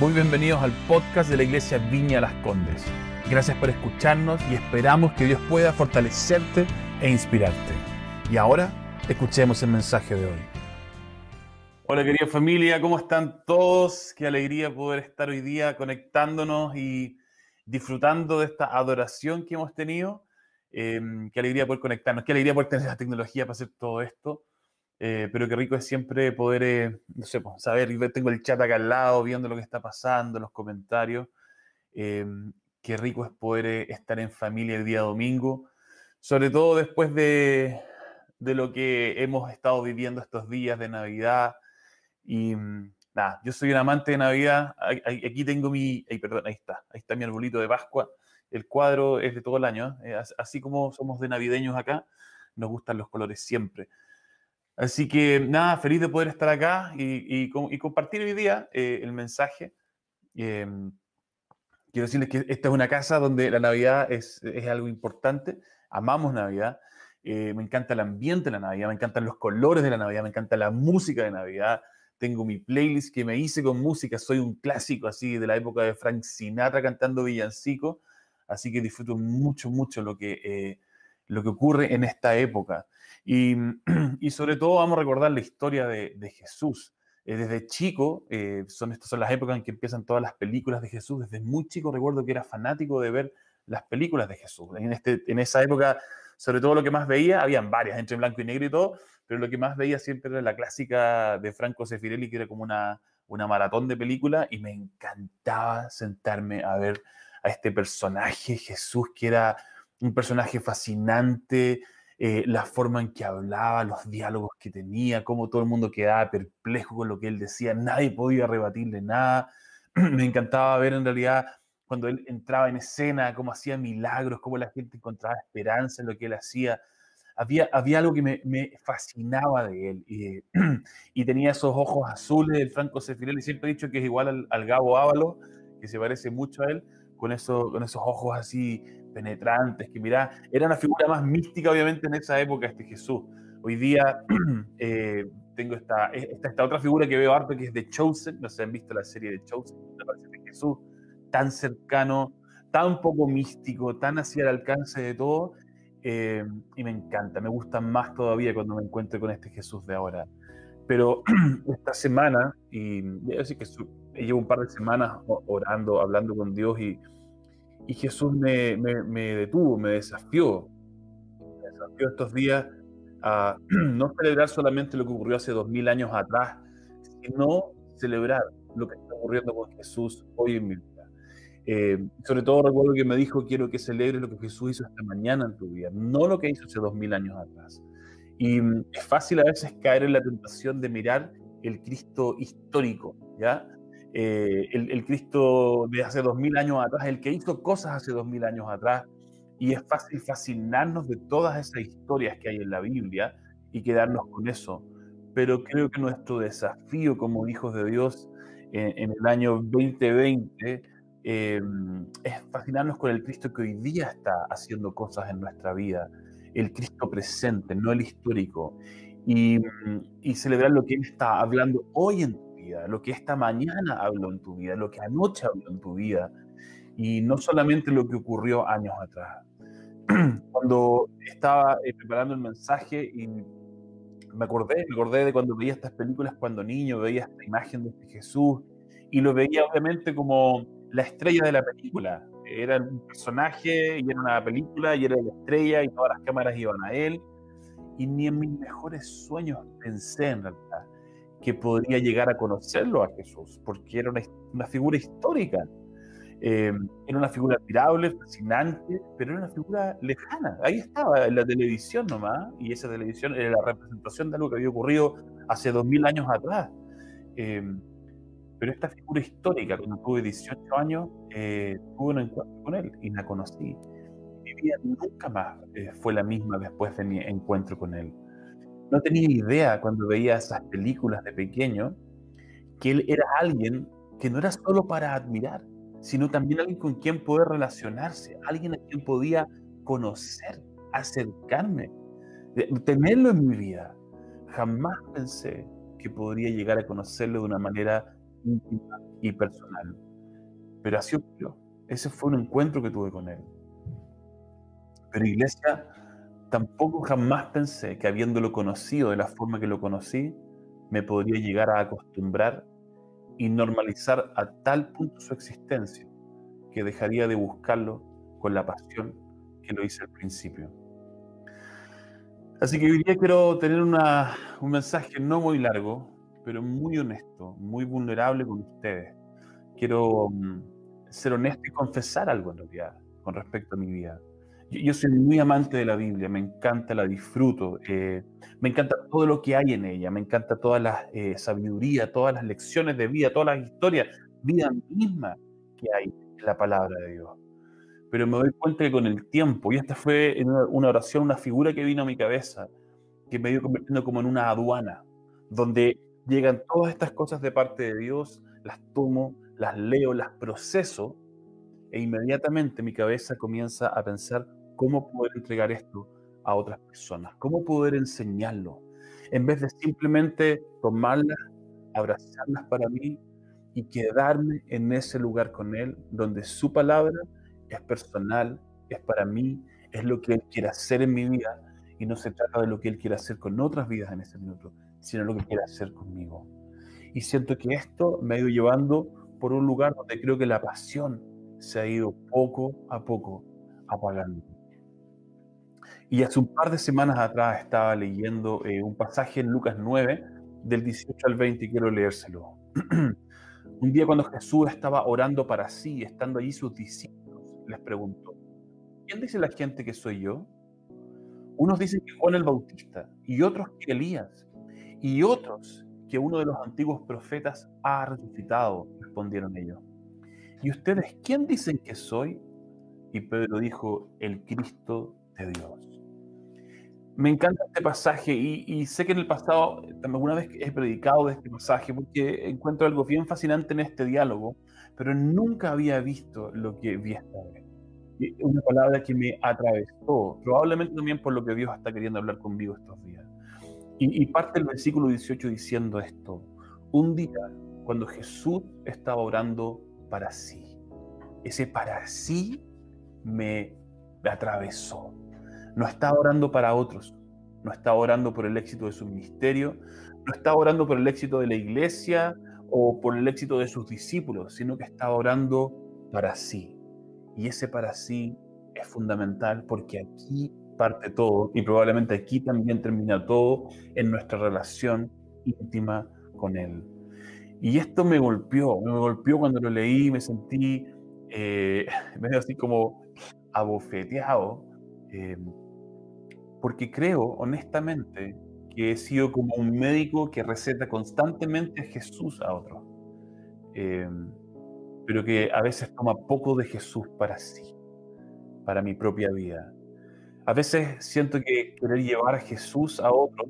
Muy bienvenidos al podcast de la Iglesia Viña Las Condes. Gracias por escucharnos y esperamos que Dios pueda fortalecerte e inspirarte. Y ahora, escuchemos el mensaje de hoy. Hola querida familia, ¿cómo están todos? Qué alegría poder estar hoy día conectándonos y disfrutando de esta adoración que hemos tenido. Eh, qué alegría poder conectarnos, qué alegría poder tener la tecnología para hacer todo esto. Eh, pero qué rico es siempre poder, eh, no sé, pues, saber, tengo el chat acá al lado, viendo lo que está pasando, los comentarios. Eh, qué rico es poder estar en familia el día domingo, sobre todo después de, de, lo que hemos estado viviendo estos días de Navidad. Y mm, nada, yo soy un amante de Navidad. Aquí tengo mi, perdón, ahí está, ahí está mi arbolito de Pascua. El cuadro es de todo el año, así como somos de navideños acá, nos gustan los colores siempre. Así que nada, feliz de poder estar acá y, compartir hoy día eh, el mensaje. Em, quiero decirles que esta es una casa donde la Navidad es, algo importante. Amamos Navidad. Eh, me encanta el ambiente de la Navidad, me encantan los colores de la Navidad, me encanta la música de Navidad. Tengo mi playlist que me hice con música. Soy un clásico así de la época de Frank Sinatra cantando villancico. Así que disfruto mucho, mucho lo que, eh, lo que ocurre en esta época. Y, sobre todo vamos a recordar la historia de, Jesús. Eh, desde chico, eh, son, estas son las épocas en que empiezan todas las películas de Jesús. Desde muy chico recuerdo que era fanático de ver las películas de Jesús. En, este, en esa época, sobre todo lo que más veía, habían varias, entre blanco y negro y todo, pero lo que más veía siempre era la clásica de Franco Sefirelli, que era como una, una maratón de películas, y me encantaba sentarme a ver a este personaje, Jesús, que era un personaje fascinante, eh, la forma en que hablaba, los diálogos que tenía, cómo todo el mundo quedaba perplejo con lo que él decía, nadie podía rebatirle nada. Me encantaba ver en realidad cuando él entraba en escena, cómo hacía milagros, cómo la gente encontraba esperanza en lo que él hacía. Había, había algo que me, fascinaba de él y, tenía esos ojos azules del Franco Sefirelli. Siempre he dicho que es igual al, al Gabo Ávalo, que se parece mucho a él, con, eso, con esos ojos así penetrantes, que mira, era una figura más mística obviamente en esa época este Jesús. Hoy día eh, tengo esta, esta, esta, otra figura que veo harto que es de Chosen, no sé han visto la serie de Chosen, me parece que Jesús tan cercano, tan poco místico, tan hacia el alcance de todo, eh, y me encanta, me gusta más todavía cuando me encuentro con este Jesús de ahora. Pero esta semana, y voy a decir que llevo un par de semanas orando, hablando con Dios y y Jesús me, detuvo, me desafió, me desafió estos días a no celebrar solamente lo que ocurrió hace dos mil años atrás, sino celebrar lo que está ocurriendo con Jesús hoy en mi vida. Eh, sobre todo recuerdo que me dijo, quiero que celebres lo que Jesús hizo esta mañana en tu vida, no lo que hizo hace dos mil años atrás. Y mm, es fácil a veces caer en la tentación de mirar el Cristo histórico, ¿ya? Eh, el, Cristo de hace dos mil años atrás, el que hizo cosas hace dos mil años atrás, y es fácil fascinarnos de todas esas historias que hay en la Biblia y quedarnos con eso. Pero creo que nuestro desafío como hijos de Dios en, el año 2020 em, es fascinarnos con el Cristo que hoy día está haciendo cosas en nuestra vida, el Cristo presente, no el histórico, y, y celebrar lo que Él está hablando hoy en lo que esta mañana habló en tu vida, lo que anoche habló en tu vida, y no solamente lo que ocurrió años atrás. Cuando estaba eh, preparando el mensaje y me acordé, me acordé de cuando veía estas películas cuando niño, veía esta imagen de este Jesús y lo veía obviamente como la estrella de la película. Era un personaje y era una película y era la estrella y todas las cámaras iban a él. Y ni en mis mejores sueños pensé en realidad que podría llegar a conocerlo a Jesús, porque era una, figura histórica. Eh, era una figura admirable, fascinante, pero era una figura lejana. Ahí estaba, en la televisión nomás, y esa televisión era la representación de algo que había ocurrido hace dos mil años atrás. Eh, pero esta figura histórica, cuando tuve 18 años, eh, tuve un encuentro con él y la conocí. Mi vida nunca más fue la misma después de mi encuentro con él no tenía idea cuando veía esas películas de pequeño que él era alguien que no era solo para admirar, sino también alguien con quien poder relacionarse, alguien a quien podía conocer, acercarme, tenerlo en mi vida. Jamás pensé que podría llegar a conocerlo de una manera íntima y personal. Pero así ocurrió. Ese fue un encuentro que tuve con Él. Pero iglesia, tampoco jamás pensé que habiéndolo conocido de la forma que lo conocí, me podría llegar a acostumbrar y normalizar a tal punto su existencia que dejaría de buscarlo con la pasión que lo hice al principio. Así que hoy día quiero tener un mensaje no muy largo, pero muy honesto, muy vulnerable con ustedes. Quiero mm, ser honesto y confesar algo en realidad con respecto a mi vida. Yo, soy muy amante de la Biblia, me encanta, la disfruto, eh, me encanta todo lo que hay en ella, me encanta toda la eh, sabiduría, todas las lecciones de vida, todas las historias, vida misma que hay en la palabra de Dios. Pero me doy cuenta que con el tiempo, y esta fue una oración, una figura que vino a mi cabeza, que me dio convirtiendo como en una aduana, donde llegan todas estas cosas de parte de Dios, las tomo, las leo, las proceso, e inmediatamente mi cabeza comienza a pensar cómo poder entregar esto a otras personas, cómo poder enseñarlo, en vez de simplemente tomarlas, abrazarlas para mí y quedarme en ese lugar con Él, donde su palabra es personal, es para mí, es lo que Él quiere hacer en mi vida y no se trata de lo que Él quiere hacer con otras vidas en ese minuto, sino lo que quiere hacer conmigo. Y siento que esto me ha ido llevando por un lugar donde creo que la pasión se ha ido poco a poco apagando. Y hace un par de semanas atrás estaba leyendo eh, un pasaje en Lucas 9, del 18 al 20, y quiero leérselo. un día cuando Jesús estaba orando para sí, estando allí sus discípulos, les preguntó, ¿quién dice la gente que soy yo? Unos dicen que Juan el Bautista, y otros que Elías, y otros que uno de los antiguos profetas ha resucitado, respondieron ellos. ¿Y ustedes quién dicen que soy? Y Pedro dijo, el Cristo de Dios. Me encanta este pasaje y, sé que en el pasado alguna vez he predicado de este pasaje porque encuentro algo bien fascinante en este diálogo, pero nunca había visto lo que vi esta vez. Una palabra que me atravesó, probablemente también por lo que Dios está queriendo hablar conmigo estos días. Y, parte del versículo 18 diciendo esto. Un día, cuando Jesús estaba orando para sí, ese para sí me, atravesó. No estaba orando para otros, no estaba orando por el éxito de su ministerio, no estaba orando por el éxito de la iglesia o por el éxito de sus discípulos, sino que estaba orando para sí. Y ese para sí es fundamental porque aquí parte todo y probablemente aquí también termina todo en nuestra relación íntima con Él. Y esto me golpeó, me golpeó cuando lo leí, me sentí eh, medio así como abofeteado, eh, porque creo honestamente que he sido como un médico que receta constantemente a Jesús a otros, eh, pero que a veces toma poco de Jesús para sí, para mi propia vida. A veces siento que querer llevar a Jesús a otro,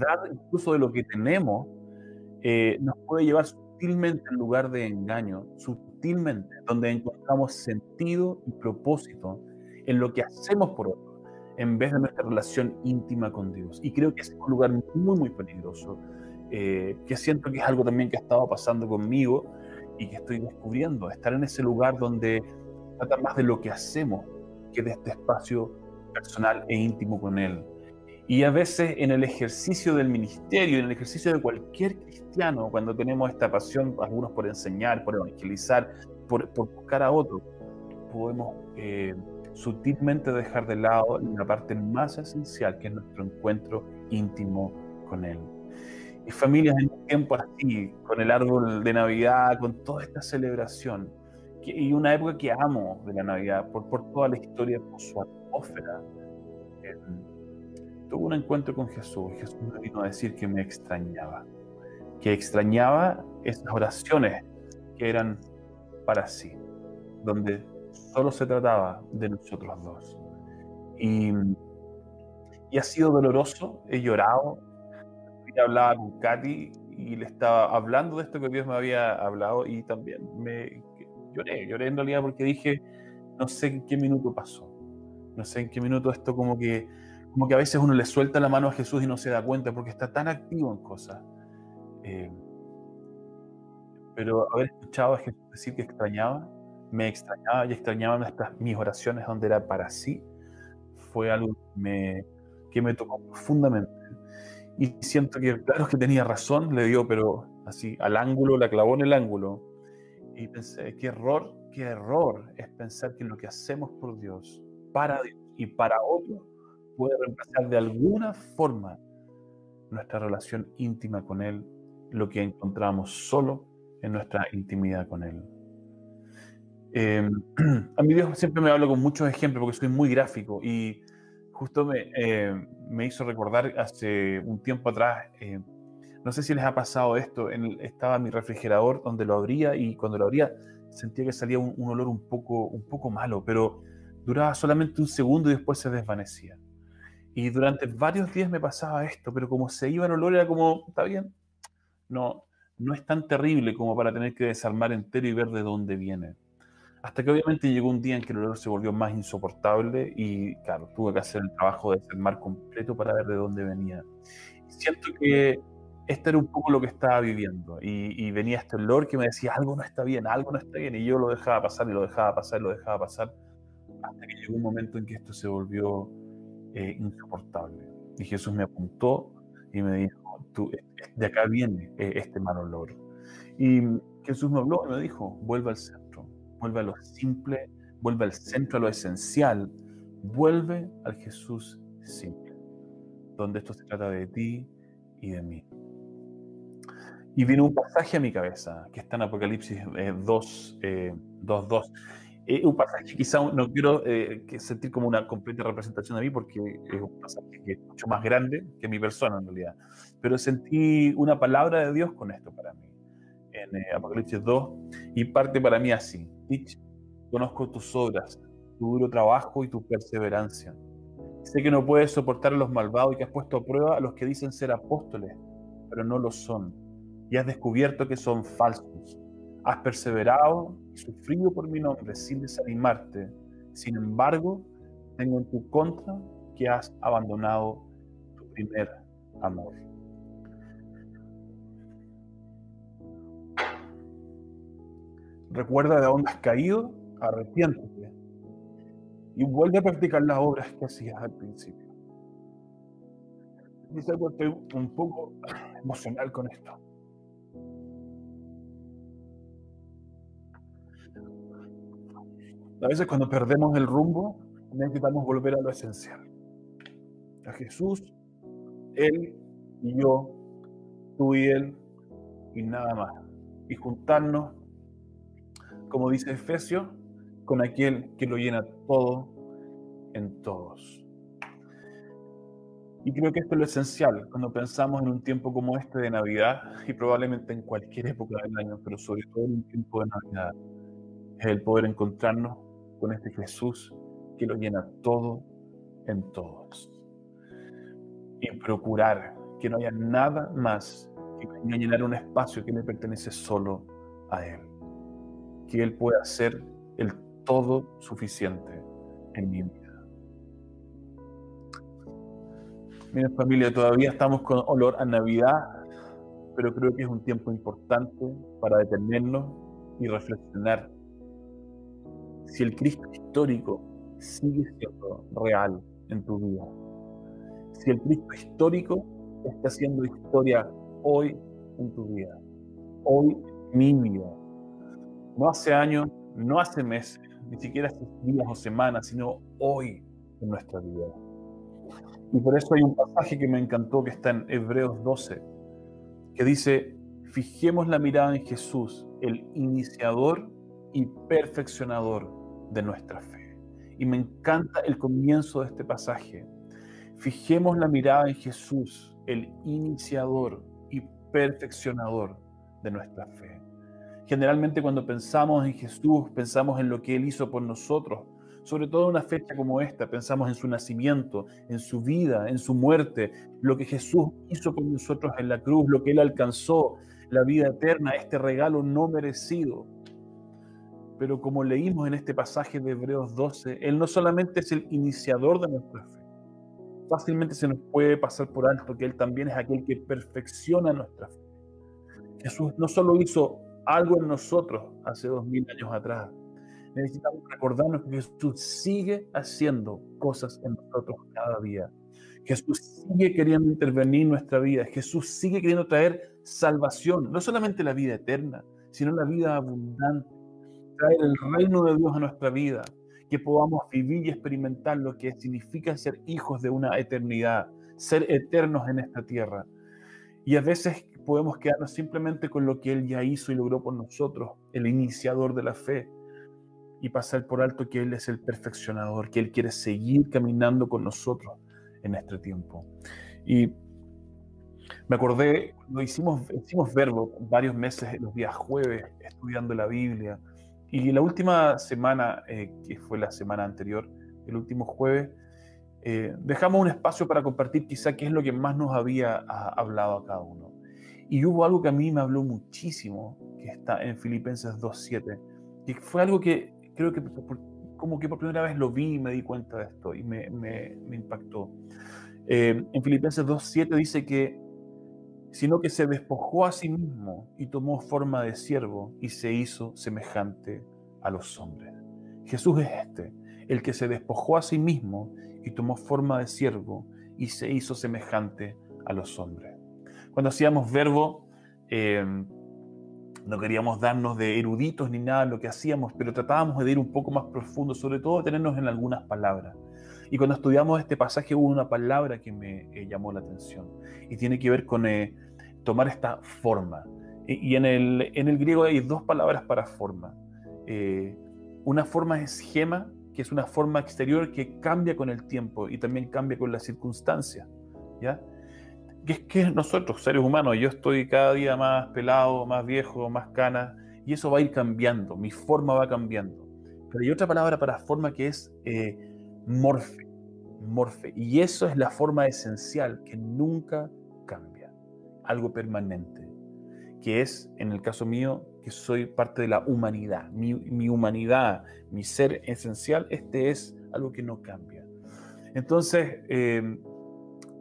dar incluso de lo que tenemos, eh, nos puede llevar sutilmente en lugar de engaño, sutilmente, donde encontramos sentido y propósito en lo que hacemos por otro, en vez de nuestra relación íntima con Dios. Y creo que es un lugar muy, muy peligroso, eh, que siento que es algo también que ha estado pasando conmigo y que estoy descubriendo, estar en ese lugar donde trata más de lo que hacemos que de este espacio personal e íntimo con Él. Y a veces en el ejercicio del ministerio, en el ejercicio de cualquier cristiano, cuando tenemos esta pasión, algunos por enseñar, por evangelizar, por, buscar a otros, podemos eh, sutilmente dejar de lado la parte más esencial, que es nuestro encuentro íntimo con Él. Y familias en un tiempo así, con el árbol de Navidad, con toda esta celebración, y una época que amo de la Navidad, por, por toda la historia, por su atmósfera. Eh, tuve un encuentro con Jesús. Jesús me vino a decir que me extrañaba, que extrañaba esas oraciones que eran para sí, donde solo se trataba de nosotros dos. Y, ha sido doloroso, he llorado. Y hablaba con Katy y le estaba hablando de esto que Dios me había hablado y también me lloré, lloré en realidad porque dije, no sé en qué minuto pasó, no sé en qué minuto esto como que, como que a veces uno le suelta la mano a Jesús y no se da cuenta porque está tan activo en cosas. Eh, pero haber escuchado a Jesús decir que extrañaba, me extrañaba y extrañaba nuestras, mis oraciones donde era para sí, fue algo que me, que me tocó profundamente. Y siento que, claro que tenía razón, le dio, pero así, al ángulo, la clavó en el ángulo. Y pensé, qué error, qué error es pensar que lo que hacemos por Dios, para Dios y para otros, puede reemplazar de alguna forma nuestra relación íntima con Él, lo que encontramos solo en nuestra intimidad con Él. Em, a mí Dios siempre me habla con muchos ejemplos porque soy muy gráfico y justo me, em, me hizo recordar hace un tiempo atrás, em, no sé si les ha pasado esto, en estaba mi refrigerador donde lo abría y cuando lo abría sentía que salía un, un, olor un poco, un poco malo, pero duraba solamente un segundo y después se desvanecía. Y durante varios días me pasaba esto, pero como se iba el olor era como, está bien, no, no es tan terrible como para tener que desarmar entero y ver de dónde viene. Hasta que obviamente llegó un día en que el olor se volvió más insoportable y claro, tuve que hacer el trabajo de desarmar completo para ver de dónde venía. siento que esto era un poco lo que estaba viviendo y, venía este olor que me decía algo no está bien, algo no está bien y yo lo dejaba pasar y lo dejaba pasar y lo dejaba pasar hasta que llegó un momento en que esto se volvió eh, insoportable. Y Jesús me apuntó y me dijo, Tú, de acá viene eh, este mal olor. Y Jesús me habló y me dijo, vuelve al centro, vuelve a lo simple, vuelve al centro, a lo esencial, vuelve al Jesús simple, donde esto se trata de ti y de mí. Y vino un pasaje a mi cabeza, que está en Apocalipsis 2, eh, 2, 2 es un pasaje quizá no quiero eh, sentir como una completa representación de mí porque es un pasaje que es mucho más grande que mi persona en realidad. Pero sentí una palabra de Dios con esto para mí. En eh, Apocalipsis 2 y parte para mí así. conozco tus obras, tu duro trabajo y tu perseverancia. Sé que no puedes soportar a los malvados y que has puesto a prueba a los que dicen ser apóstoles, pero no lo son. Y has descubierto que son falsos Has perseverado y sufrido por mi nombre sin desanimarte. Sin embargo, tengo en tu contra que has abandonado tu primer amor. Recuerda de dónde has caído, arrepiéntete y vuelve a practicar las obras que hacías al principio. Dice estoy un poco emocional con esto. A veces cuando perdemos el rumbo, necesitamos volver a lo esencial. A Jesús, Él y yo, tú y Él, y nada más. Y juntarnos, como dice Efesios, con aquel que lo llena todo en todos. Y creo que esto es lo esencial cuando pensamos en un tiempo como este de Navidad y probablemente en cualquier época del año, pero sobre todo en un tiempo de Navidad, es el poder encontrarnos con este Jesús que lo llena todo en todos. Y procurar que no haya nada más que venga a llenar un espacio que le pertenece solo a Él. Que Él pueda ser el todo suficiente en mi vida. Miren familia, todavía estamos con olor a Navidad, pero creo que es un tiempo importante para detenernos y reflexionar si el Cristo histórico sigue siendo real en tu vida. Si el Cristo histórico está haciendo historia hoy en tu vida, hoy mi vida. No hace años, no hace meses, ni siquiera hace días o semanas, sino hoy en nuestra vida. Y por eso hay un pasaje que me encantó que está en Hebreos 12, que dice, fijemos la mirada en Jesús, el iniciador y perfeccionador de nuestra fe. Y me encanta el comienzo de este pasaje. Fijemos la mirada en Jesús, el iniciador y perfeccionador de nuestra fe. Generalmente cuando pensamos en Jesús, pensamos en lo que Él hizo por nosotros. Sobre todo en una fecha como esta, pensamos en su nacimiento, en su vida, en su muerte, lo que Jesús hizo por nosotros en la cruz, lo que Él alcanzó, la vida eterna, este regalo no merecido. Pero como leímos en este pasaje de Hebreos 12, Él no solamente es el iniciador de nuestra fe, fácilmente se nos puede pasar por alto que Él también es aquel que perfecciona nuestra fe. Jesús no solo hizo algo en nosotros hace dos mil años atrás. Necesitamos recordarnos que Jesús sigue haciendo cosas en nosotros cada día. Jesús sigue queriendo intervenir en nuestra vida. Jesús sigue queriendo traer salvación, no solamente la vida eterna, sino la vida abundante. Traer el reino de Dios a nuestra vida, que podamos vivir y experimentar lo que significa ser hijos de una eternidad, ser eternos en esta tierra. Y a veces podemos quedarnos simplemente con lo que Él ya hizo y logró por nosotros, el iniciador de la fe, y pasar por alto que Él es el perfeccionador, que Él quiere seguir caminando con nosotros en este tiempo. Y me acordé, cuando hicimos, hicimos verbo varios meses, los días jueves, estudiando la Biblia, y la última semana, eh, que fue la semana anterior, el último jueves, eh, dejamos un espacio para compartir quizá qué es lo que más nos había ah, hablado a cada uno. Y hubo algo que a mí me habló muchísimo, que está en Filipenses 2.7, que fue algo que creo que como que por primera vez lo vi y me di cuenta de esto y me, me, impactó. Eh, en Filipenses 2.7 dice que, sino que se despojó a sí mismo y tomó forma de siervo y se hizo semejante a los hombres. Jesús es este, el que se despojó a sí mismo y tomó forma de siervo y se hizo semejante a los hombres. Cuando hacíamos verbo, eh, no queríamos darnos de eruditos ni nada de lo que hacíamos, pero tratábamos de ir un poco más profundo, sobre todo tenernos en algunas palabras. Y cuando estudiamos este pasaje hubo una palabra que me eh, llamó la atención y tiene que ver con eh, tomar esta forma. Y, en, el, en, el, griego hay dos palabras para forma. Eh, una forma es gema, que es una forma exterior que cambia con el tiempo y también cambia con las circunstancias. ¿ya? que es que nosotros, seres humanos, yo estoy cada día más pelado, más viejo, más cana, y eso va a ir cambiando, mi forma va cambiando. Pero hay otra palabra para forma que es eh, morfe, morfe, y eso es la forma esencial que nunca cambia, algo permanente, que es, en el caso mío, que soy parte de la humanidad, mi, humanidad, mi ser esencial, este es algo que no cambia. Entonces, eh,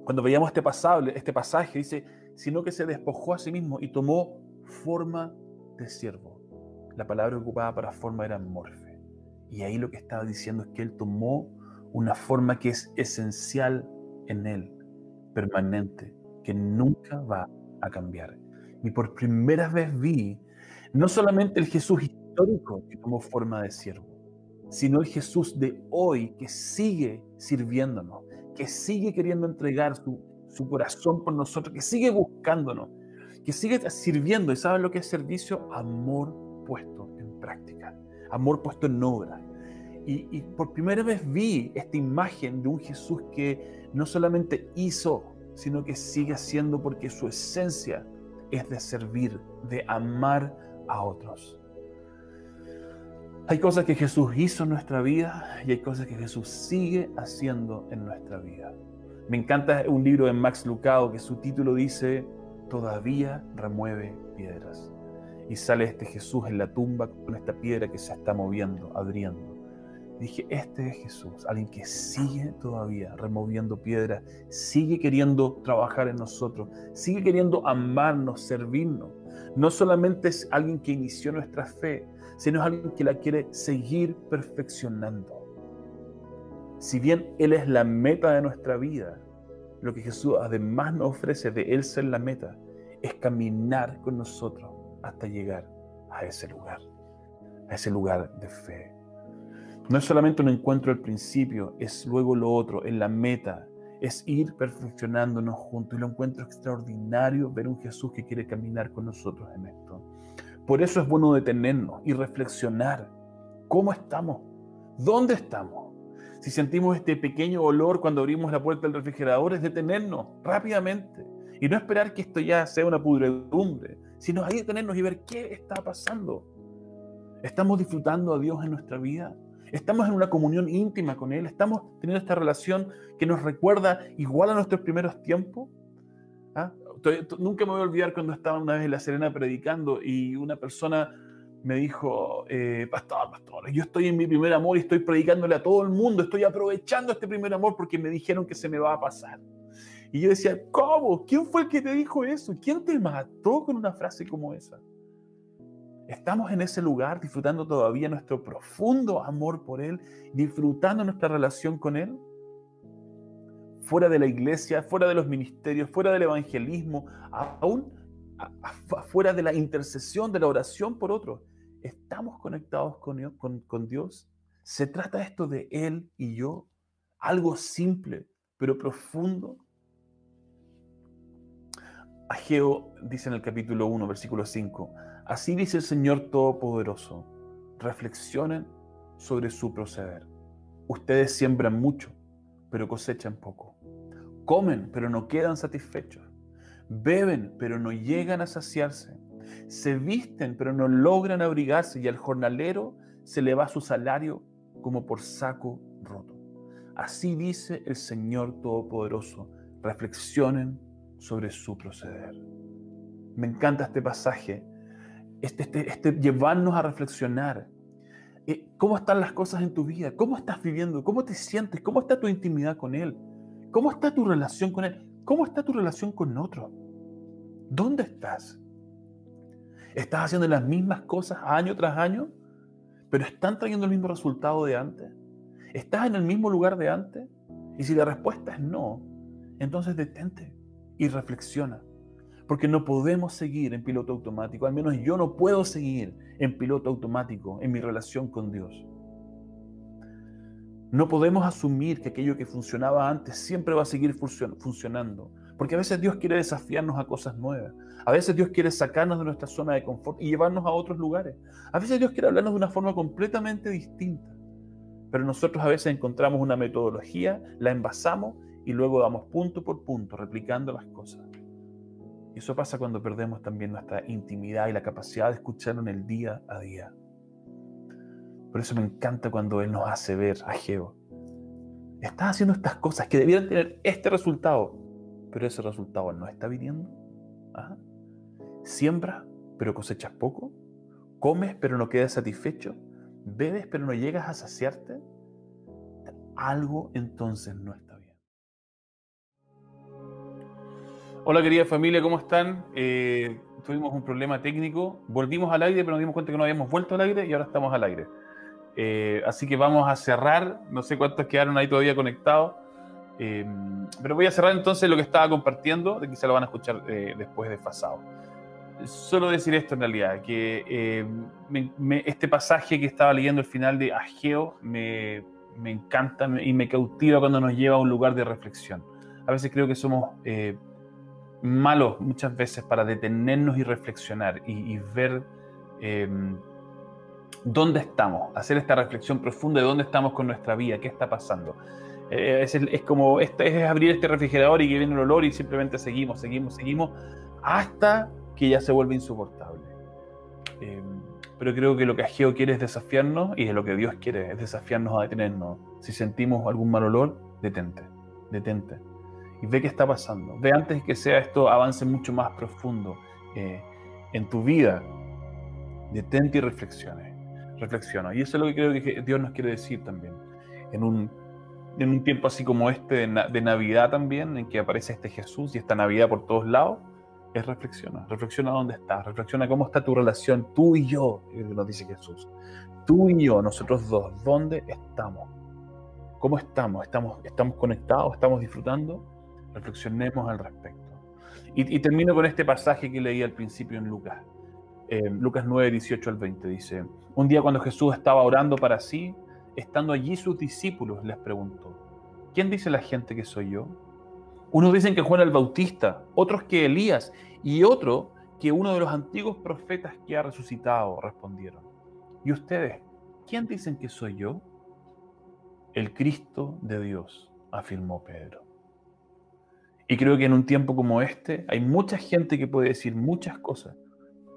cuando veíamos este pasaje, este pasaje, dice, sino que se despojó a sí mismo y tomó forma de siervo. La palabra ocupada para forma era morfe. Y ahí lo que estaba diciendo es que él tomó una forma que es esencial en él, permanente, que nunca va a cambiar. Y por primera vez vi no solamente el Jesús histórico que tomó forma de siervo, sino el Jesús de hoy que sigue sirviéndonos, que sigue queriendo entregar su, corazón por nosotros, que sigue buscándonos, que sigue sirviendo. ¿Y saben lo que es servicio? Amor puesto en práctica, amor puesto en obra. Y, por primera vez vi esta imagen de un Jesús que no solamente hizo, sino que sigue haciendo porque su esencia es de servir, de amar a otros. Hay cosas que Jesús hizo en nuestra vida y hay cosas que Jesús sigue haciendo en nuestra vida. Me encanta un libro de Max Lucado que su título dice, Todavía remueve piedras. Y sale este Jesús en la tumba con esta piedra que se está moviendo, abriendo. Dije, este es Jesús, alguien que sigue todavía removiendo piedras, sigue queriendo trabajar en nosotros, sigue queriendo amarnos, servirnos. No solamente es alguien que inició nuestra fe, sino es alguien que la quiere seguir perfeccionando. Si bien Él es la meta de nuestra vida, lo que Jesús además nos ofrece de Él ser la meta es caminar con nosotros hasta llegar a ese lugar, a ese lugar de fe. No es solamente un encuentro al principio, es luego lo otro, en la meta, es ir perfeccionándonos juntos. Y lo encuentro extraordinario ver un Jesús que quiere caminar con nosotros en esto. Por eso es bueno detenernos y reflexionar. ¿Cómo estamos? ¿Dónde estamos? Si sentimos este pequeño olor cuando abrimos la puerta del refrigerador, es detenernos rápidamente y no esperar que esto ya sea una pudredumbre, sino ahí detenernos y ver qué está pasando. ¿Estamos disfrutando a Dios en nuestra vida? ¿Estamos en una comunión íntima con Él? ¿Estamos teniendo esta relación que nos recuerda igual a nuestros primeros tiempos? ¿Ah? Nunca me voy a olvidar cuando estaba una vez en La Serena predicando y una persona me dijo, eh, pastor, pastor, yo estoy en mi primer amor y estoy predicándole a todo el mundo, estoy aprovechando este primer amor porque me dijeron que se me va a pasar. Y yo decía, ¿cómo? ¿Quién fue el que te dijo eso? ¿Quién te mató con una frase como esa? Estamos en ese lugar disfrutando todavía nuestro profundo amor por Él, disfrutando nuestra relación con Él. Fuera de la iglesia, fuera de los ministerios, fuera del evangelismo, aún fuera de la intercesión, de la oración por otros. ¿Estamos conectados con, Dios? ¿Se trata esto de Él y yo? Algo simple, pero profundo. Ageo dice en el capítulo 1, versículo 5, así dice el Señor Todopoderoso, reflexionen sobre su proceder. Ustedes siembran mucho, pero cosechan poco. Comen, pero no quedan satisfechos. Beben, pero no llegan a saciarse. Se visten, pero no logran abrigarse y al jornalero se le va su salario como por saco roto. Así dice el Señor Todopoderoso. Reflexionen sobre su proceder. Me encanta este pasaje, este, este, este llevarnos a reflexionar. Eh, ¿Cómo están las cosas en tu vida? ¿Cómo estás viviendo? ¿Cómo te sientes? ¿Cómo está tu intimidad con Él? ¿Cómo está tu relación con Él? ¿Cómo está tu relación con otro? ¿Dónde estás? ¿Estás haciendo las mismas cosas año tras año, pero están trayendo el mismo resultado de antes? ¿Estás en el mismo lugar de antes? Y si la respuesta es no, entonces detente y reflexiona. Porque no podemos seguir en piloto automático, al menos yo no puedo seguir en piloto automático en mi relación con Dios. No podemos asumir que aquello que funcionaba antes siempre va a seguir funcionando, porque a veces Dios quiere desafiarnos a cosas nuevas, a veces Dios quiere sacarnos de nuestra zona de confort y llevarnos a otros lugares, a veces Dios quiere hablarnos de una forma completamente distinta, pero nosotros a veces encontramos una metodología, la envasamos y luego damos punto por punto, replicando las cosas. Y eso pasa cuando perdemos también nuestra intimidad y la capacidad de escucharlo en el día a día. Por eso me encanta cuando Él nos hace ver a Geo. Estás haciendo estas cosas que debieran tener este resultado, pero ese resultado no está viniendo. ¿Ah? Siembras, pero cosechas poco. Comes, pero no quedas satisfecho. Bebes, pero no llegas a saciarte. Algo entonces no está Hola querida familia, ¿cómo están? Eh, tuvimos un problema técnico, volvimos al aire, pero nos dimos cuenta que no habíamos vuelto al aire y ahora estamos al aire. Eh, así que vamos a cerrar, no sé cuántos quedaron ahí todavía conectados, eh, pero voy a cerrar entonces lo que estaba compartiendo, se lo van a escuchar después de Fasado. Solo decir esto en realidad, que este pasaje que estaba leyendo al final de Ageo me encanta y me cautiva cuando nos lleva a un lugar de reflexión. A veces creo que somos malos muchas veces para detenernos y reflexionar y, ver em, dónde estamos, hacer esta reflexión profunda de dónde estamos con nuestra vida, qué está pasando. Eh, es, es, como este, es abrir este refrigerador y que viene el olor y simplemente seguimos, seguimos, seguimos hasta que ya se vuelve insoportable. Em, pero creo que lo que Ageo quiere es desafiarnos y es lo que Dios quiere, es desafiarnos a detenernos. Si sentimos algún mal olor, detente, detente y ve qué está pasando. Ve antes que sea esto avance mucho más profundo eh, en tu vida. Detente y reflexione. Reflexiona. Y eso es lo que creo que Dios nos quiere decir también. En un, en un tiempo así como este de, Navidad también, en que aparece este Jesús y esta Navidad por todos lados, es reflexiona. Reflexiona dónde estás. Reflexiona cómo está tu relación, tú y yo, nos dice Jesús. Tú y yo, nosotros dos, ¿dónde estamos? ¿Cómo estamos? ¿Estamos, estamos conectados? ¿Estamos disfrutando? Reflexionemos al respecto. Y, termino con este pasaje que leí al principio en Lucas. Eh, Lucas 9, 18 al 20 dice, un día cuando Jesús estaba orando para sí, estando allí sus discípulos les preguntó, ¿quién dice la gente que soy yo? Unos dicen que Juan el Bautista, otros que Elías y otro que uno de los antiguos profetas que ha resucitado, respondieron. ¿Y ustedes, quién dicen que soy yo? El Cristo de Dios, afirmó Pedro. Y creo que en un tiempo como este hay mucha gente que puede decir muchas cosas,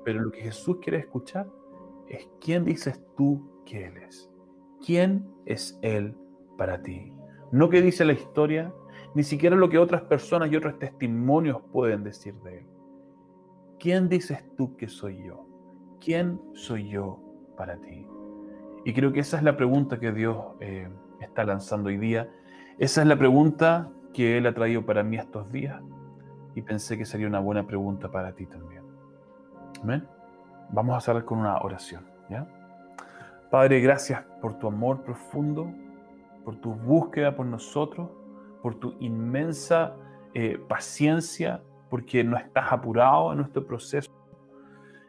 pero lo que Jesús quiere escuchar es quién dices tú que Él es. ¿Quién es Él para ti? No qué dice la historia, ni siquiera lo que otras personas y otros testimonios pueden decir de Él. ¿Quién dices tú que soy yo? ¿Quién soy yo para ti? Y creo que esa es la pregunta que Dios eh, está lanzando hoy día. Esa es la pregunta que Él ha traído para mí estos días y pensé que sería una buena pregunta para ti también. Amén. Vamos a cerrar con una oración. ¿ya? Padre, gracias por tu amor profundo, por tu búsqueda por nosotros, por tu inmensa eh, paciencia, porque no estás apurado en nuestro proceso,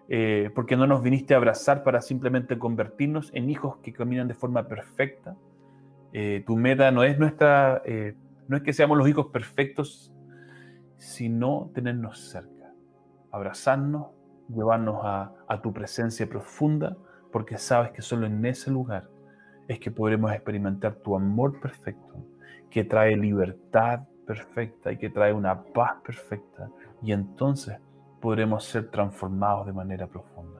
eh, porque no nos viniste a abrazar para simplemente convertirnos en hijos que caminan de forma perfecta. Eh, tu meta no es nuestra, no es que seamos los hijos perfectos, sino tenernos cerca, abrazarnos, llevarnos a, a tu presencia profunda, porque sabes que solo en ese lugar es que podremos experimentar tu amor perfecto, que trae libertad perfecta y que trae una paz perfecta. Y entonces podremos ser transformados de manera profunda.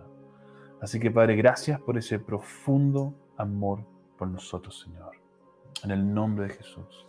Así que Padre, gracias por ese profundo amor por nosotros, Señor. En el nombre de Jesús.